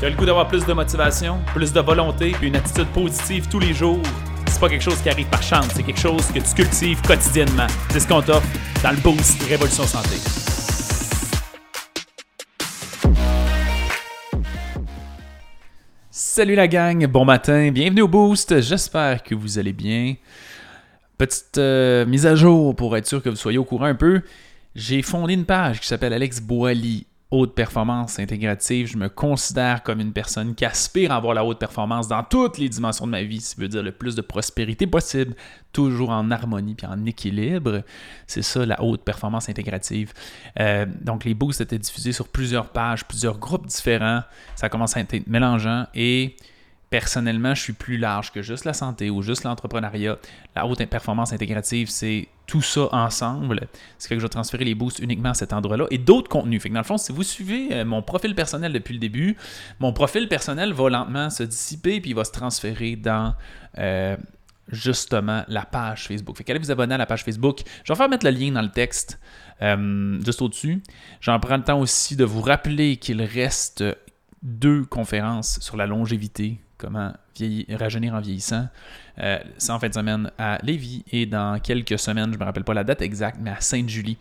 Tu as le goût d'avoir plus de motivation, plus de volonté, puis une attitude positive tous les jours? C'est pas quelque chose qui arrive par chance, c'est quelque chose que tu cultives quotidiennement. C'est ce qu'on t'offre dans le Boost Révolution Santé. Salut la gang, bon matin, bienvenue au Boost, j'espère que vous allez bien. Petite euh, mise à jour pour être sûr que vous soyez au courant un peu. J'ai fondé une page qui s'appelle Alex Boily haute performance intégrative, je me considère comme une personne qui aspire à avoir la haute performance dans toutes les dimensions de ma vie, ça veut dire le plus de prospérité possible, toujours en harmonie puis en équilibre. C'est ça la haute performance intégrative. Euh, donc les boosts étaient diffusés sur plusieurs pages, plusieurs groupes différents, ça commence à être mélangeant et personnellement, je suis plus large que juste la santé ou juste l'entrepreneuriat. La haute performance intégrative, c'est tout ça ensemble. C'est que je vais transférer les boosts uniquement à cet endroit-là et d'autres contenus. Fait que dans le fond, si vous suivez euh, mon profil personnel depuis le début, mon profil personnel va lentement se dissiper puis il va se transférer dans euh, justement la page Facebook. Fait qu'allez vous abonner à la page Facebook. Je vais faire mettre le lien dans le texte euh, juste au-dessus. J'en prends le temps aussi de vous rappeler qu'il reste deux conférences sur la longévité comment rajeunir en vieillissant. Euh, c'est en fin de semaine à Lévis et dans quelques semaines, je ne me rappelle pas la date exacte, mais à Sainte-Julie.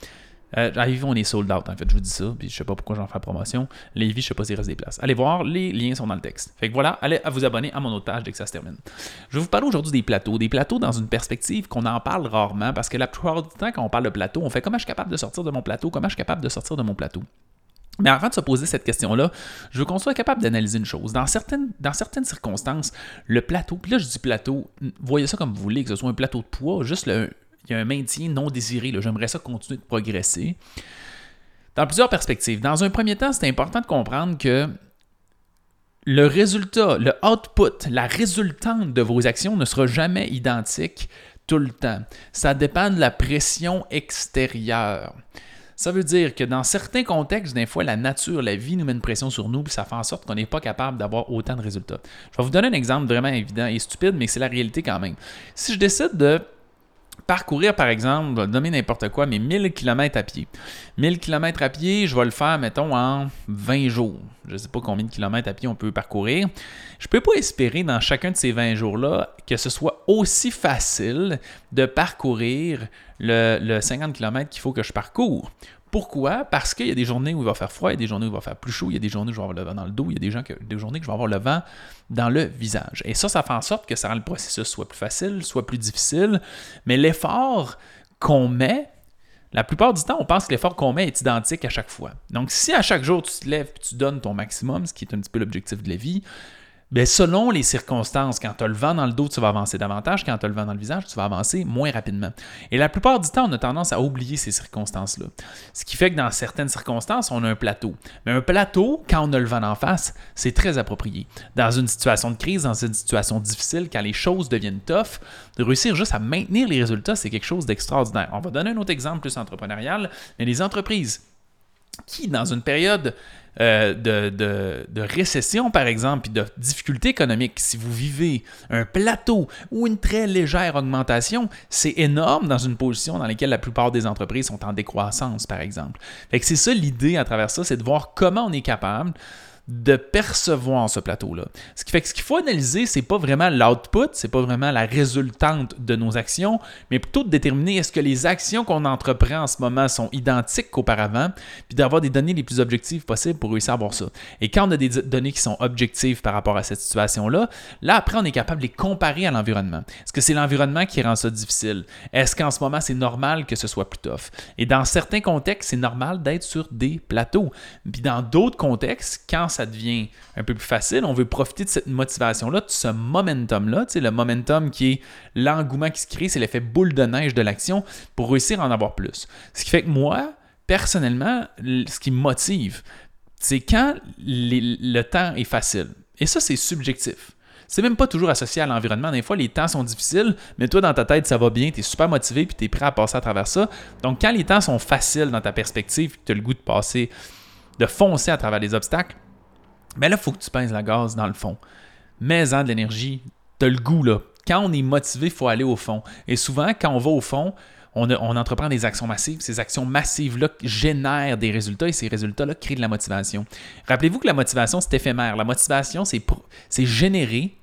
Euh, à Lévis, on est sold out, en fait, je vous dis ça, puis je sais pas pourquoi j'en fais promotion. Lévis, je sais pas s'il reste des places. Allez voir, les liens sont dans le texte. Fait que voilà, allez à vous abonner à mon autre page dès que ça se termine. Je vais vous parler aujourd'hui des plateaux. Des plateaux dans une perspective qu'on en parle rarement, parce que la plupart du temps, quand on parle de plateau, on fait comment je suis capable de sortir de mon plateau, comment je suis capable de sortir de mon plateau. Mais avant de se poser cette question-là, je veux qu'on soit capable d'analyser une chose. Dans certaines, dans certaines circonstances, le plateau, puis là je dis plateau, voyez ça comme vous voulez, que ce soit un plateau de poids, juste le, il y a un maintien non désiré, j'aimerais ça continuer de progresser. Dans plusieurs perspectives. Dans un premier temps, c'est important de comprendre que le résultat, le output, la résultante de vos actions ne sera jamais identique tout le temps. Ça dépend de la pression extérieure. Ça veut dire que dans certains contextes, des fois, la nature, la vie nous met une pression sur nous, puis ça fait en sorte qu'on n'est pas capable d'avoir autant de résultats. Je vais vous donner un exemple vraiment évident et stupide, mais c'est la réalité quand même. Si je décide de parcourir, par exemple, nommer n'importe quoi, mais 1000 km à pied. 1000 km à pied, je vais le faire, mettons, en 20 jours. Je ne sais pas combien de kilomètres à pied on peut parcourir. Je ne peux pas espérer dans chacun de ces 20 jours-là que ce soit aussi facile de parcourir le, le 50 km qu'il faut que je parcours. Pourquoi? Parce qu'il y a des journées où il va faire froid, il y a des journées où il va faire plus chaud, il y a des journées où je vais avoir le vent dans le dos, il y a des, journées que je vais avoir le vent dans le visage. Et ça, ça fait en sorte que ça rend le processus soit plus facile, soit plus difficile. Mais l'effort qu'on met, la plupart du temps, on pense que l'effort qu'on met est identique à chaque fois. Donc, si à chaque jour tu te lèves et tu donnes ton maximum, ce qui est un petit peu l'objectif de la vie, Bien, selon les circonstances, quand tu as le vent dans le dos, tu vas avancer davantage. Quand tu as le vent dans le visage, tu vas avancer moins rapidement. Et la plupart du temps, on a tendance à oublier ces circonstances-là. Ce qui fait que dans certaines circonstances, on a un plateau. Mais un plateau, quand on a le vent en face, c'est très approprié. Dans une situation de crise, dans une situation difficile, quand les choses deviennent tough, de réussir juste à maintenir les résultats, c'est quelque chose d'extraordinaire. On va donner un autre exemple plus entrepreneurial, mais les entreprises qui, dans une période euh, de, récession, par exemple, puis de difficultés économiques, si vous vivez un plateau ou une très légère augmentation, c'est énorme dans une position dans laquelle la plupart des entreprises sont en décroissance, par exemple. Fait c'est ça l'idée à travers ça, c'est de voir comment on est capable de percevoir ce plateau-là. Ce qui fait que ce qu'il faut analyser, c'est pas vraiment l'output, c'est pas vraiment la résultante de nos actions, mais plutôt de déterminer est-ce que les actions qu'on entreprend en ce moment sont identiques qu'auparavant, puis d'avoir des données les plus objectives possibles pour réussir à voir ça. Et quand on a des données qui sont objectives par rapport à cette situation-là, là après on est capable de les comparer à l'environnement. Est-ce que c'est l'environnement qui rend ça difficile? Est-ce qu'en ce moment c'est normal que ce soit plus tough? Et dans certains contextes, c'est normal d'être sur des plateaux. Puis dans d'autres contextes, quand ça devient un peu plus facile, on veut profiter de cette motivation-là, de ce momentum-là, le momentum qui est l'engouement qui se crée, c'est l'effet boule de neige de l'action pour réussir à en avoir plus. Ce qui fait que moi, personnellement, ce qui me motive, c'est quand le temps est facile. Et ça, c'est subjectif. C'est même pas toujours associé à l'environnement. Des fois, les temps sont difficiles, mais toi, dans ta tête, ça va bien, tu es super motivé, puis tu es prêt à passer à travers ça. Donc, quand les temps sont faciles dans ta perspective, tu as le goût de passer, de foncer à travers les obstacles, mais là, il faut que tu pinces la gaz dans le fond. Mais en de l'énergie, tu as le goût là. Quand on est motivé, il faut aller au fond. Et souvent, quand on va au fond, on, on, entreprend des actions massives. Ces actions massives-là génèrent des résultats et ces résultats-là créent de la motivation. Rappelez-vous que la motivation, c'est éphémère. La motivation, c'est généré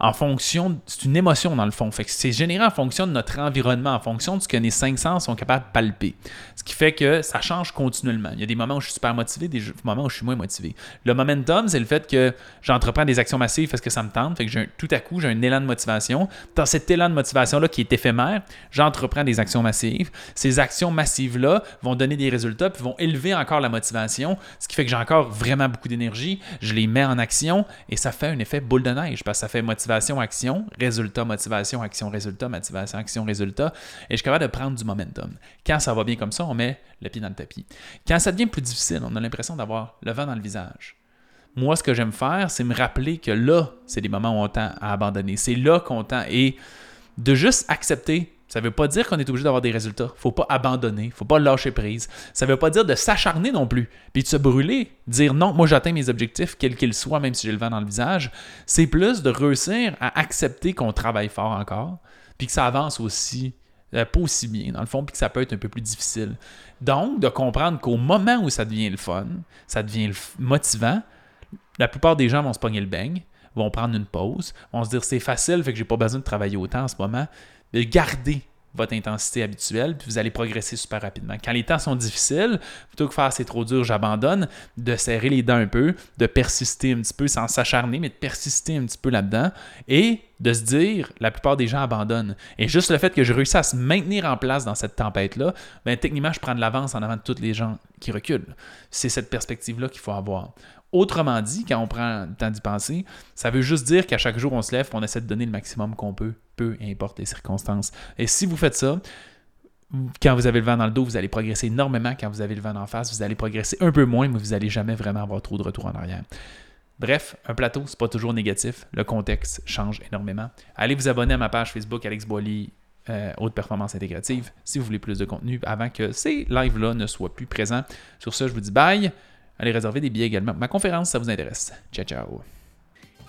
en fonction, c'est une émotion dans le fond. C'est généré en fonction de notre environnement, en fonction de ce que les cinq sens sont capables de palper. Ce qui fait que ça change continuellement. Il y a des moments où je suis super motivé, des moments où je suis moins motivé. Le momentum, c'est le fait que j'entreprends des actions massives parce que ça me tente. Fait que j'ai tout à coup, j'ai un élan de motivation. Dans cet élan de motivation-là qui est éphémère, j'entreprends des actions massives. Ces actions massives-là vont donner des résultats puis vont élever encore la motivation, ce qui fait que j'ai encore vraiment beaucoup d'énergie. Je les mets en action et ça fait un effet boule de neige parce que ça fait motivation motivation, action, résultat, motivation, action, résultat, motivation, action, résultat. Et je suis capable de prendre du momentum. Quand ça va bien comme ça, on met le pied dans le tapis. Quand ça devient plus difficile, on a l'impression d'avoir le vent dans le visage. Moi, ce que j'aime faire, c'est me rappeler que là, c'est des moments où on tend à abandonner. C'est là qu'on tend. Et de juste accepter ça ne veut pas dire qu'on est obligé d'avoir des résultats. faut pas abandonner, faut pas lâcher prise. Ça ne veut pas dire de s'acharner non plus, puis de se brûler, dire non, moi j'atteins mes objectifs, quels qu'ils soient, même si j'ai le vent dans le visage. C'est plus de réussir à accepter qu'on travaille fort encore, puis que ça avance aussi, euh, pas aussi bien dans le fond, puis que ça peut être un peu plus difficile. Donc, de comprendre qu'au moment où ça devient le fun, ça devient motivant, la plupart des gens vont se pogner le beigne, vont prendre une pause, vont se dire c'est facile, fait que j'ai pas besoin de travailler autant en ce moment de garder votre intensité habituelle, puis vous allez progresser super rapidement. Quand les temps sont difficiles, plutôt que faire c'est trop dur, j'abandonne, de serrer les dents un peu, de persister un petit peu sans s'acharner, mais de persister un petit peu là-dedans et de se dire, la plupart des gens abandonnent. Et juste le fait que je réussis à se maintenir en place dans cette tempête-là, ben, techniquement, je prends de l'avance en avant de tous les gens qui reculent. C'est cette perspective-là qu'il faut avoir. Autrement dit, quand on prend le temps d'y penser, ça veut juste dire qu'à chaque jour, on se lève et on essaie de donner le maximum qu'on peut, peu importe les circonstances. Et si vous faites ça, quand vous avez le vent dans le dos, vous allez progresser énormément. Quand vous avez le vent en face, vous allez progresser un peu moins, mais vous n'allez jamais vraiment avoir trop de retour en arrière. Bref, un plateau, c'est pas toujours négatif. Le contexte change énormément. Allez vous abonner à ma page Facebook Alex Boily, euh, haute performance intégrative, si vous voulez plus de contenu avant que ces lives-là ne soient plus présents. Sur ce, je vous dis bye. Allez réserver des billets également. Ma conférence, ça vous intéresse. Ciao, ciao.